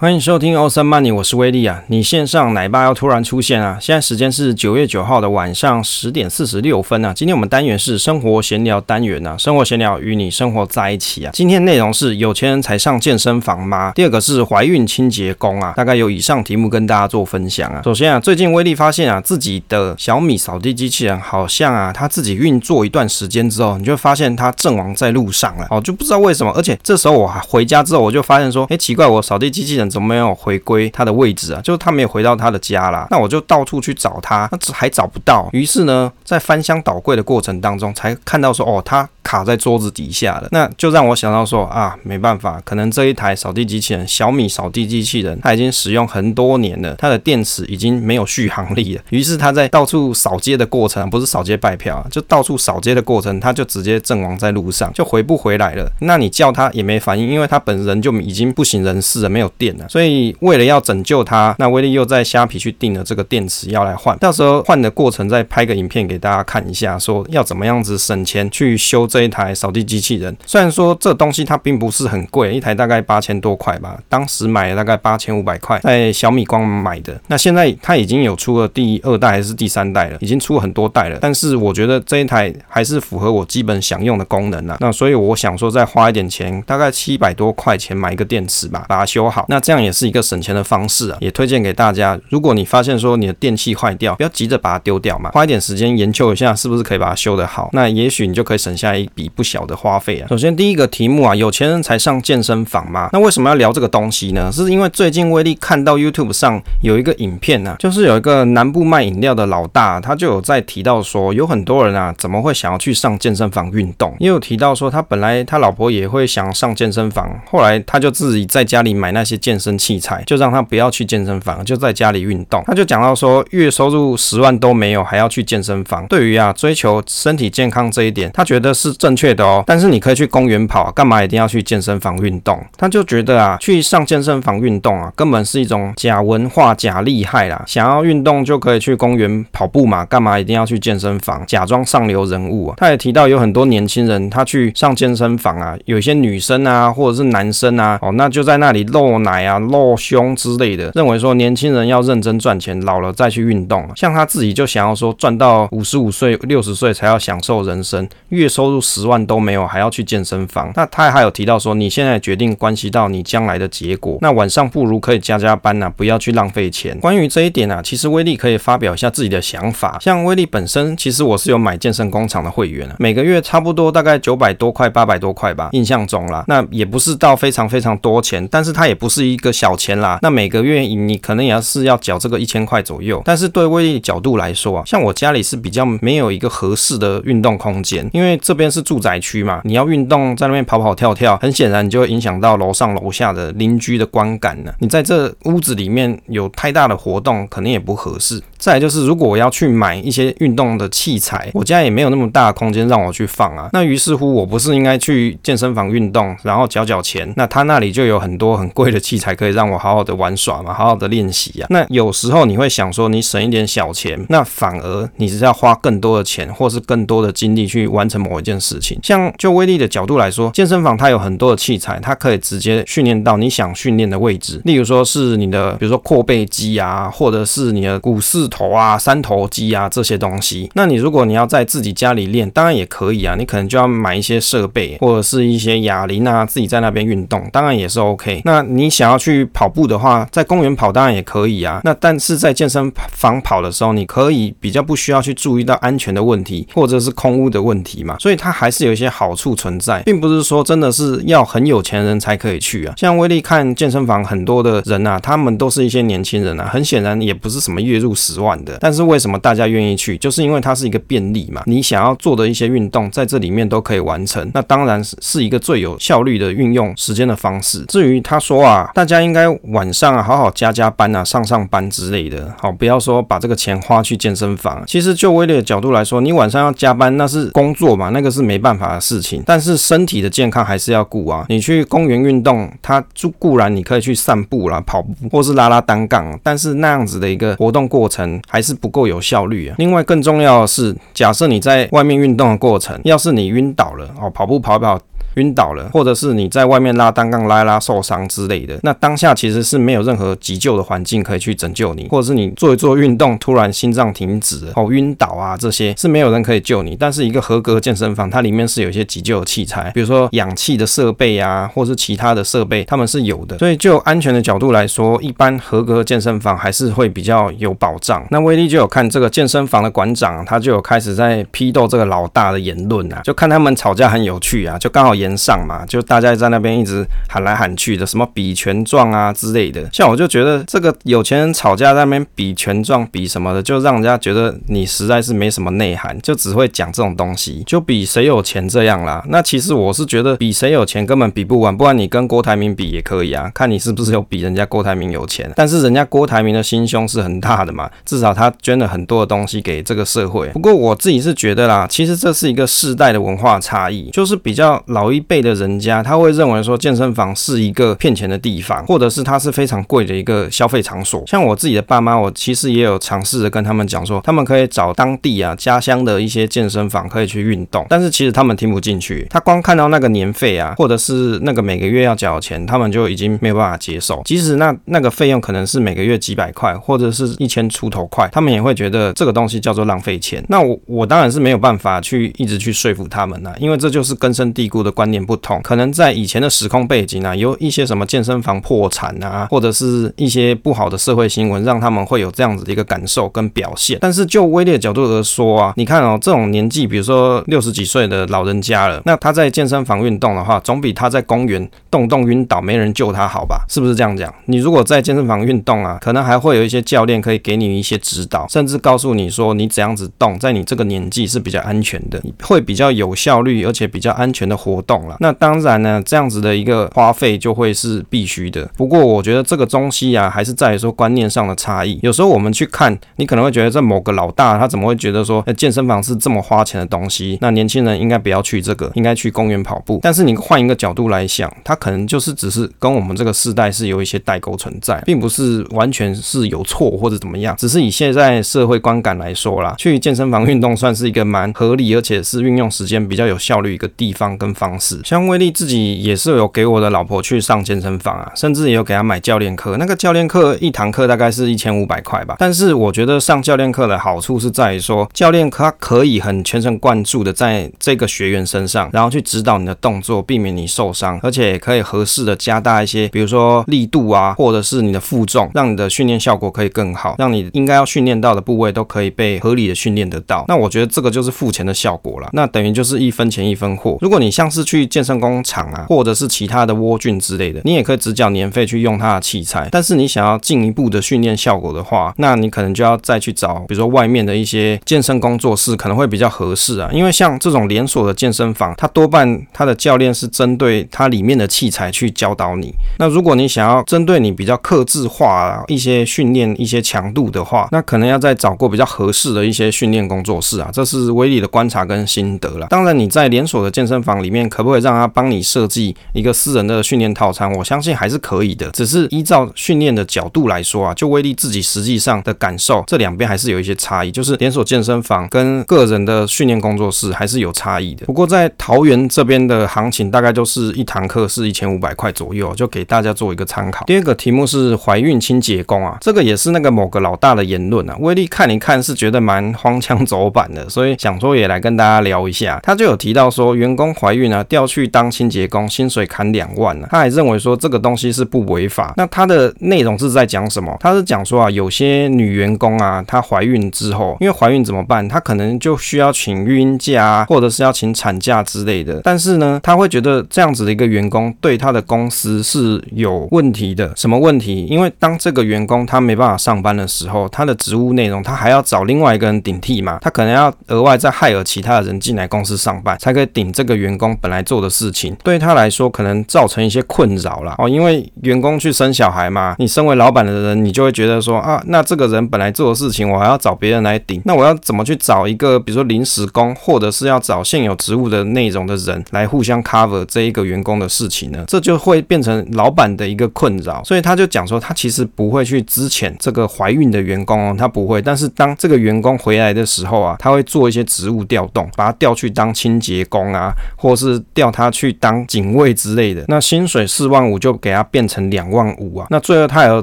欢迎收听欧森曼尼我是威利啊。你线上奶爸要突然出现啊！现在时间是九月九号的晚上十点四十六分啊。今天我们单元是生活闲聊单元啊，生活闲聊与你生活在一起啊。今天内容是有钱人才上健身房吗？第二个是怀孕清洁工啊。大概有以上题目跟大家做分享啊。首先啊，最近威利发现啊，自己的小米扫地机器人好像啊，他自己运作一段时间之后，你就发现它阵亡在路上了哦，就不知道为什么。而且这时候我回家之后，我就发现说，哎，奇怪，我扫地机器人。怎么没有回归它的位置啊？就是他没有回到他的家啦。那我就到处去找他，那还找不到。于是呢，在翻箱倒柜的过程当中，才看到说，哦，他卡在桌子底下了。那就让我想到说，啊，没办法，可能这一台扫地机器人，小米扫地机器人，它已经使用很多年了，它的电池已经没有续航力了。于是他在到处扫街的过程，不是扫街拜票啊，就到处扫街的过程，他就直接阵亡在路上，就回不回来了。那你叫他也没反应，因为他本人就已经不省人事了，没有电。所以为了要拯救它，那威力又在虾皮去订了这个电池要来换，到时候换的过程再拍个影片给大家看一下，说要怎么样子省钱去修这一台扫地机器人。虽然说这东西它并不是很贵，一台大概八千多块吧，当时买了大概八千五百块，在小米官网买的。那现在它已经有出了第二代还是第三代了，已经出很多代了。但是我觉得这一台还是符合我基本想用的功能啊。那所以我想说再花一点钱，大概七百多块钱买一个电池吧，把它修好。那这样也是一个省钱的方式啊，也推荐给大家。如果你发现说你的电器坏掉，不要急着把它丢掉嘛，花一点时间研究一下是不是可以把它修得好，那也许你就可以省下一笔不小的花费啊。首先第一个题目啊，有钱人才上健身房吗？那为什么要聊这个东西呢？是因为最近威利看到 YouTube 上有一个影片啊，就是有一个南部卖饮料的老大，他就有在提到说，有很多人啊，怎么会想要去上健身房运动？也有提到说，他本来他老婆也会想上健身房，后来他就自己在家里买那些健身器材，就让他不要去健身房，就在家里运动。他就讲到说，月收入十万都没有，还要去健身房。对于啊追求身体健康这一点，他觉得是正确的哦。但是你可以去公园跑，干嘛一定要去健身房运动？他就觉得啊，去上健身房运动啊，根本是一种假文化、假厉害啦。想要运动就可以去公园跑步嘛，干嘛一定要去健身房？假装上流人物啊。他也提到有很多年轻人，他去上健身房啊，有些女生啊，或者是男生啊，哦，那就在那里露奶啊，露胸之类的，认为说年轻人要认真赚钱，老了再去运动。像他自己就想要说赚到五十五岁、六十岁才要享受人生，月收入十万都没有还要去健身房。那他还有提到说，你现在决定关系到你将来的结果。那晚上不如可以加加班呐、啊，不要去浪费钱。关于这一点啊，其实威利可以发表一下自己的想法。像威利本身，其实我是有买健身工厂的会员啊，每个月差不多大概九百多块、八百多块吧，印象中啦。那也不是到非常非常多钱，但是他也不是一个小钱啦。那每个月你可能也要是要缴这个一千块左右，但是对威利角度来说啊，像我家里是比较没有一个合适的运动空间，因为这边是住宅区嘛，你要运动在那边跑跑跳跳，很显然你就会影响到楼上楼下的邻居的观感了。你在这屋子里面有太大的活动，肯定也不合适。再就是，如果我要去买一些运动的器材，我家也没有那么大的空间让我去放啊。那于是乎，我不是应该去健身房运动，然后缴缴钱，那他那里就有很多很贵的器材可以让我好好的玩耍嘛，好好的练习啊。那有时候你会想说，你省一点小钱，那反而你是要花更多的钱，或是更多的精力去完成某一件事情。像就威力的角度来说，健身房它有很多的器材，它可以直接训练到你想训练的位置，例如说是你的，比如说阔背肌啊，或者是你的股四头啊、三头肌啊这些东西。那你如果你要在自己家里练，当然也可以啊，你可能就要买一些设备或者是一些哑铃啊，自己在那边运动，当然也是 OK。那你想要去跑步的话，在公园跑当然也可以啊。那但是在健身房跑的时候，你可以比较不需要去注意到安全的问题，或者是空屋的问题嘛。所以它还是有一些好处存在，并不是说真的是要很有钱人才可以去啊。像威利看健身房很多的人啊，他们都是一些年轻人啊，很显然也不是什么月入十万的。但是为什么大家愿意去？就是因为它是一个便利嘛，你想要做的一些运动在这里面都可以完成。那当然是是一个最有效率的运用时间的方式。至于他说啊，大家应该晚上啊好好加加班啊，上上班之类的，好，不要说把这个钱花去健身房。其实就威利的角度来说，你晚上要加班那是工作嘛，那个是没办法的事情。但是身体的健康还是要顾啊。你去公园运动，它就固然你可以去散步啦、跑步或是拉拉单杠，但是那样子的一个活动过程还是不够有效率啊。另外更重要的是，假设你在外面运动的过程，要是你晕倒了哦，跑步跑跑。晕倒了，或者是你在外面拉单杠拉拉受伤之类的，那当下其实是没有任何急救的环境可以去拯救你，或者是你做一做运动突然心脏停止哦，晕倒啊，这些是没有人可以救你。但是一个合格健身房，它里面是有一些急救的器材，比如说氧气的设备啊，或是其他的设备，他们是有的。所以就安全的角度来说，一般合格的健身房还是会比较有保障。那威力就有看这个健身房的馆长，他就有开始在批斗这个老大的言论啊，就看他们吵架很有趣啊，就刚好上嘛，就大家在那边一直喊来喊去的，什么比权状啊之类的。像我就觉得这个有钱人吵架在那边比权状比什么的，就让人家觉得你实在是没什么内涵，就只会讲这种东西，就比谁有钱这样啦。那其实我是觉得比谁有钱根本比不完，不然你跟郭台铭比也可以啊，看你是不是有比人家郭台铭有钱。但是人家郭台铭的心胸是很大的嘛，至少他捐了很多的东西给这个社会。不过我自己是觉得啦，其实这是一个世代的文化差异，就是比较老一一辈的人家，他会认为说健身房是一个骗钱的地方，或者是它是非常贵的一个消费场所。像我自己的爸妈，我其实也有尝试着跟他们讲说，他们可以找当地啊家乡的一些健身房可以去运动，但是其实他们听不进去，他光看到那个年费啊，或者是那个每个月要缴钱，他们就已经没有办法接受。即使那那个费用可能是每个月几百块，或者是一千出头块，他们也会觉得这个东西叫做浪费钱。那我我当然是没有办法去一直去说服他们呐，因为这就是根深蒂固的观念不同。可能在以前的时空背景啊，有一些什么健身房破产啊，或者是一些不好的社会新闻，让他们会有这样子的一个感受跟表现。但是就威力角度而说啊，你看哦，这种年纪，比如说六十几岁的老人家了，那他在健身房运动的话，总比他在公园动动晕倒没人救他好吧？是不是这样讲？你如果在健身房运动啊，可能还会有一些教练可以给你一些指导，甚至告诉你说你怎样子动，在你这个年纪是比较安全的，会比较有效率，而且比较安全的活动了。那当然呢，这样子的一个花费就会是必须的。不过我觉得这个东西啊，还是在于说观念上的差异。有时候我们去看，你可能会觉得这某个老大他怎么会觉得说，欸，健身房是这么花钱的东西？那年轻人应该不要去这个，应该去公园跑步。但是你换一个角度来想，他可能就是只是跟我们这个世代是有一些代沟存在，并不是完全是有错或者怎么样。只是以现在社会观感来说啦，去健身房运动算是一个蛮合理，而且是运用时间比较有效率一个地方跟方式。像威力自己也是有给我的老婆去上健身房啊，甚至也有给她买教练课。那个教练课一堂课大概是一千五百块吧。但是我觉得上教练课的好处是在于说，教练他可以很全神贯注的在这个学员身上，然后去指导你的动作，避免你受伤，而且也可以合适的加大一些，比如说力度啊，或者是你的负重，让你的训练效果可以更好，让你应该要训练到的部位都可以被合理的训练得到。那我觉得这个就是付钱的效果了。那等于就是一分钱一分货。如果你像是去健身工厂啊，或者是其他的窝菌之类的，你也可以只缴年费去用它的器材。但是你想要进一步的训练效果的话，那你可能就要再去找，比如说外面的一些健身工作室，可能会比较合适啊。因为像这种连锁的健身房，它多半它的教练是针对它里面的器材去教导你。那如果你想要针对你比较克制化啊，一些训练一些强度的话，那可能要再找过比较合适的一些训练工作室啊。这是威力的观察跟心得了。当然你在连锁的健身房里面，可不可以让他帮你设计一个私人的训练套餐？我相信还是可以的。只是依照训练的角度来说啊，就威力自己实际上的感受，这两边还是有一些差异。就是连锁健身房跟个人的训练工作室还是有差异的。不过在桃园这边的行情，大概就是一堂课是一千五百块左右，就给大家做一个参考。第二个题目是怀孕清洁工啊，这个也是那个某个老大的言论啊。威力看一看是觉得蛮荒腔走板的，所以想说也来跟大家聊一下。他就有提到说，员工怀孕啊，调去当清洁工，薪水砍两万啊。他还认为说这个东西是不违法。那他的内容是在讲什么？他是讲说啊，有些女员工啊，她怀孕之后，因为怀孕怎么办？她可能就需要请孕假啊，或者是要请产假之类的。但是呢，他会觉得这样子的一个员工对他的公司是有问题的。什么问题？因为当这个员工他没办法上班的时候，他的职务内容他还要找另外一个人顶替嘛？他可能要额外再害了其他的人进来公司上班，才可以顶这个员工本来来做的事情。对他来说，可能造成一些困扰啦。哦。因为员工去生小孩嘛，你身为老板的人，你就会觉得说啊，那这个人本来做的事情，我还要找别人来顶，那我要怎么去找一个，比如说临时工，或者是要找现有职务的内容的人来互相 cover 这一个员工的事情呢？这就会变成老板的一个困扰。所以他就讲说，他其实不会去支遣这个怀孕的员工哦，他不会。但是当这个员工回来的时候啊，他会做一些职务调动，把他调去当清洁工啊，或是调他去当警卫之类的，那薪水四万五就给他变成两万五啊。那最后他还有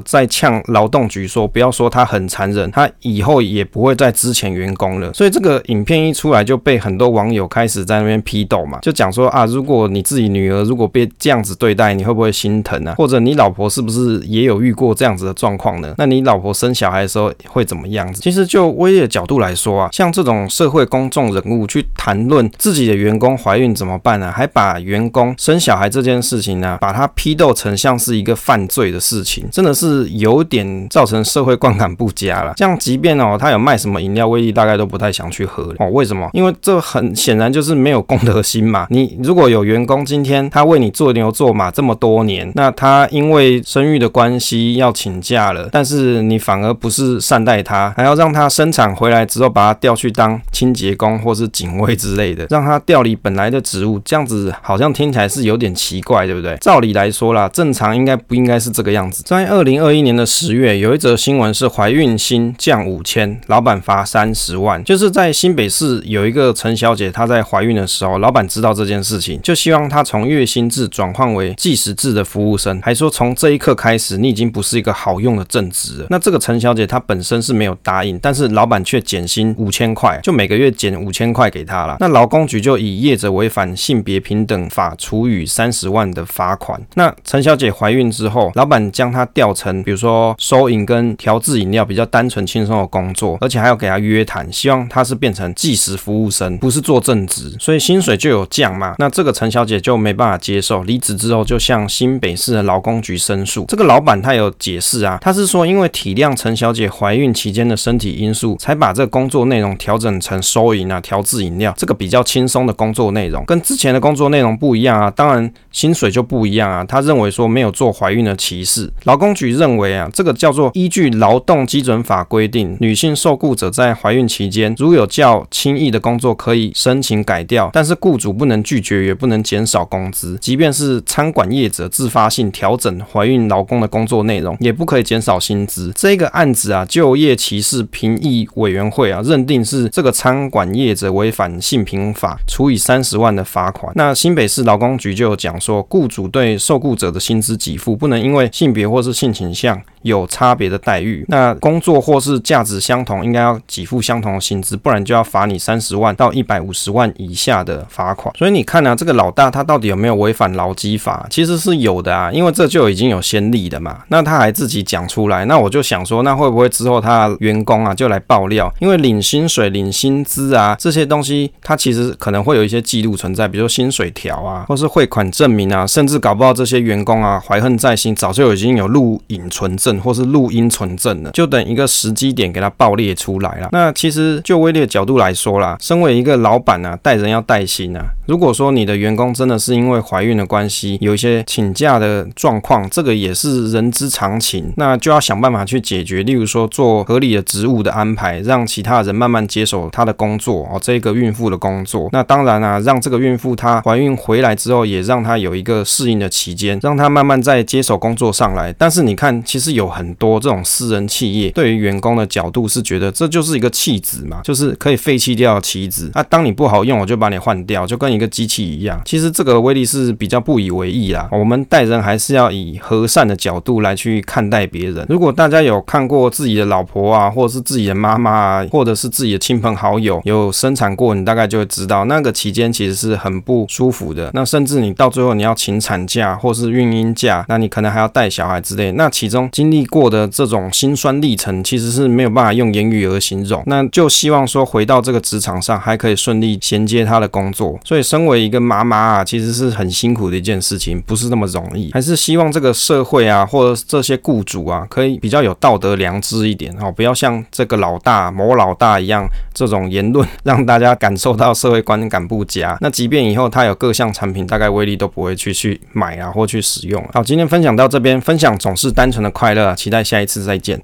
再呛劳动局说，不要说他很残忍，他以后也不会再支遣员工了。所以这个影片一出来就被很多网友开始在那边批斗嘛，就讲说啊，如果你自己女儿如果被这样子对待，你会不会心疼啊？或者你老婆是不是也有遇过这样子的状况呢？那你老婆生小孩的时候会怎么样子？其实就威力的角度来说啊，像这种社会公众人物去谈论自己的员工怀孕怎么办啊还把员工生小孩这件事情呢，把它批斗成像是一个犯罪的事情，真的是有点造成社会观感不佳了。这样，即便哦，他有卖什么饮料，威力大概都不太想去喝哦。为什么？因为这很显然就是没有公德心嘛。你如果有员工今天他为你做牛做马这么多年，那他因为生育的关系要请假了，但是你反而不是善待他，还要让他生产回来之后把他调去当清洁工或是警卫之类的，让他调离本来的职务，样子好像听起来是有点奇怪，对不对？照理来说啦，正常应该不应该是这个样子。在二零二一年的十月，有一则新闻是怀孕薪降五千，老板罚三十万。就是在新北市有一个陈小姐，她在怀孕的时候，老板知道这件事情，就希望她从月薪制转换为计时制的服务生，还说从这一刻开始，你已经不是一个好用的正职。那这个陈小姐她本身是没有答应，但是老板却减薪五千块，就每个月减五千块给她了。那劳工局就以业者违反性别平等法处以三十万的罚款。那陈小姐怀孕之后，老板将她调成比如说收银跟调制饮料比较单纯轻松的工作，而且还要给她约谈，希望她是变成计时服务生，不是做正职，所以薪水就有降嘛。那这个陈小姐就没办法接受，离职之后就向新北市的劳工局申诉。这个老板他有解释啊，他是说因为体谅陈小姐怀孕期间的身体因素，才把这个工作内容调整成收银啊、调制饮料这个比较轻松的工作内容，跟之前的工作内容不一样啊。当然薪水就不一样啊。他认为说没有做怀孕的歧视。劳工局认为啊，这个叫做依据劳动基准法规定，女性受雇者在怀孕期间如有较轻易的工作可以申请改掉，但是雇主不能拒绝，也不能减少工资。即便是餐馆业者自发性调整怀孕劳工的工作内容，也不可以减少薪资。这个案子啊，就业歧视评议委员会啊认定是这个餐馆业者违反性平法，处以三十万的罚款。那新北市劳工局就有讲说，雇主对受雇者的薪资给付不能因为性别或是性倾向有差别的待遇。那工作或是价值相同，应该要给付相同的薪资，不然就要罚你三十万到一百五十万以下的罚款。所以你看啊，这个老大他到底有没有违反劳基法？其实是有的啊，因为这就已经有先例的嘛。那他还自己讲出来，那我就想说，那会不会之后他员工啊就来爆料？因为领薪水、领薪资啊这些东西，他其实可能会有一些记录存在，比如说薪水条啊，或是汇款证明啊，甚至搞不好这些员工啊怀恨在心，早就已经有录影存证或是录音存证了，就等一个时机点给他爆裂出来了。那其实就威力的角度来说啦，身为一个老板啊，带人要带心啊。如果说你的员工真的是因为怀孕的关系有一些请假的状况，这个也是人之常情，那就要想办法去解决。例如说做合理的职务的安排，让其他人慢慢接手他的工作哦，这个孕妇的工作。那当然啊，让这个孕妇她她怀孕回来之后，也让她有一个适应的期间，让她慢慢再接手工作上来。但是你看，其实有很多这种私人企业对于员工的角度是觉得这就是一个弃子嘛，就是可以废弃掉的棋子。那当你不好用，我就把你换掉，就跟一个机器一样。其实这个威力是比较不以为意啦。我们待人还是要以和善的角度来去看待别人。如果大家有看过自己的老婆啊，或者是自己的妈妈啊，或者是自己的亲朋好友有生产过，你大概就会知道那个期间其实是很不不舒服的。那甚至你到最后你要请产假或是孕婴假，那你可能还要带小孩之类。那其中经历过的这种辛酸历程，其实是没有办法用言语而形容。那就希望说回到这个职场上还可以顺利衔接他的工作。所以身为一个妈妈啊，其实是很辛苦的一件事情，不是那么容易。还是希望这个社会啊，或者这些雇主啊，可以比较有道德良知一点哦，不要像这个老大某老大一样这种言论，让大家感受到社会观感不佳。那即便以以后他有各项产品，大概威力都不会去去买啊，或去使用。好，今天分享到这边，分享总是单纯的快乐，期待下一次再见。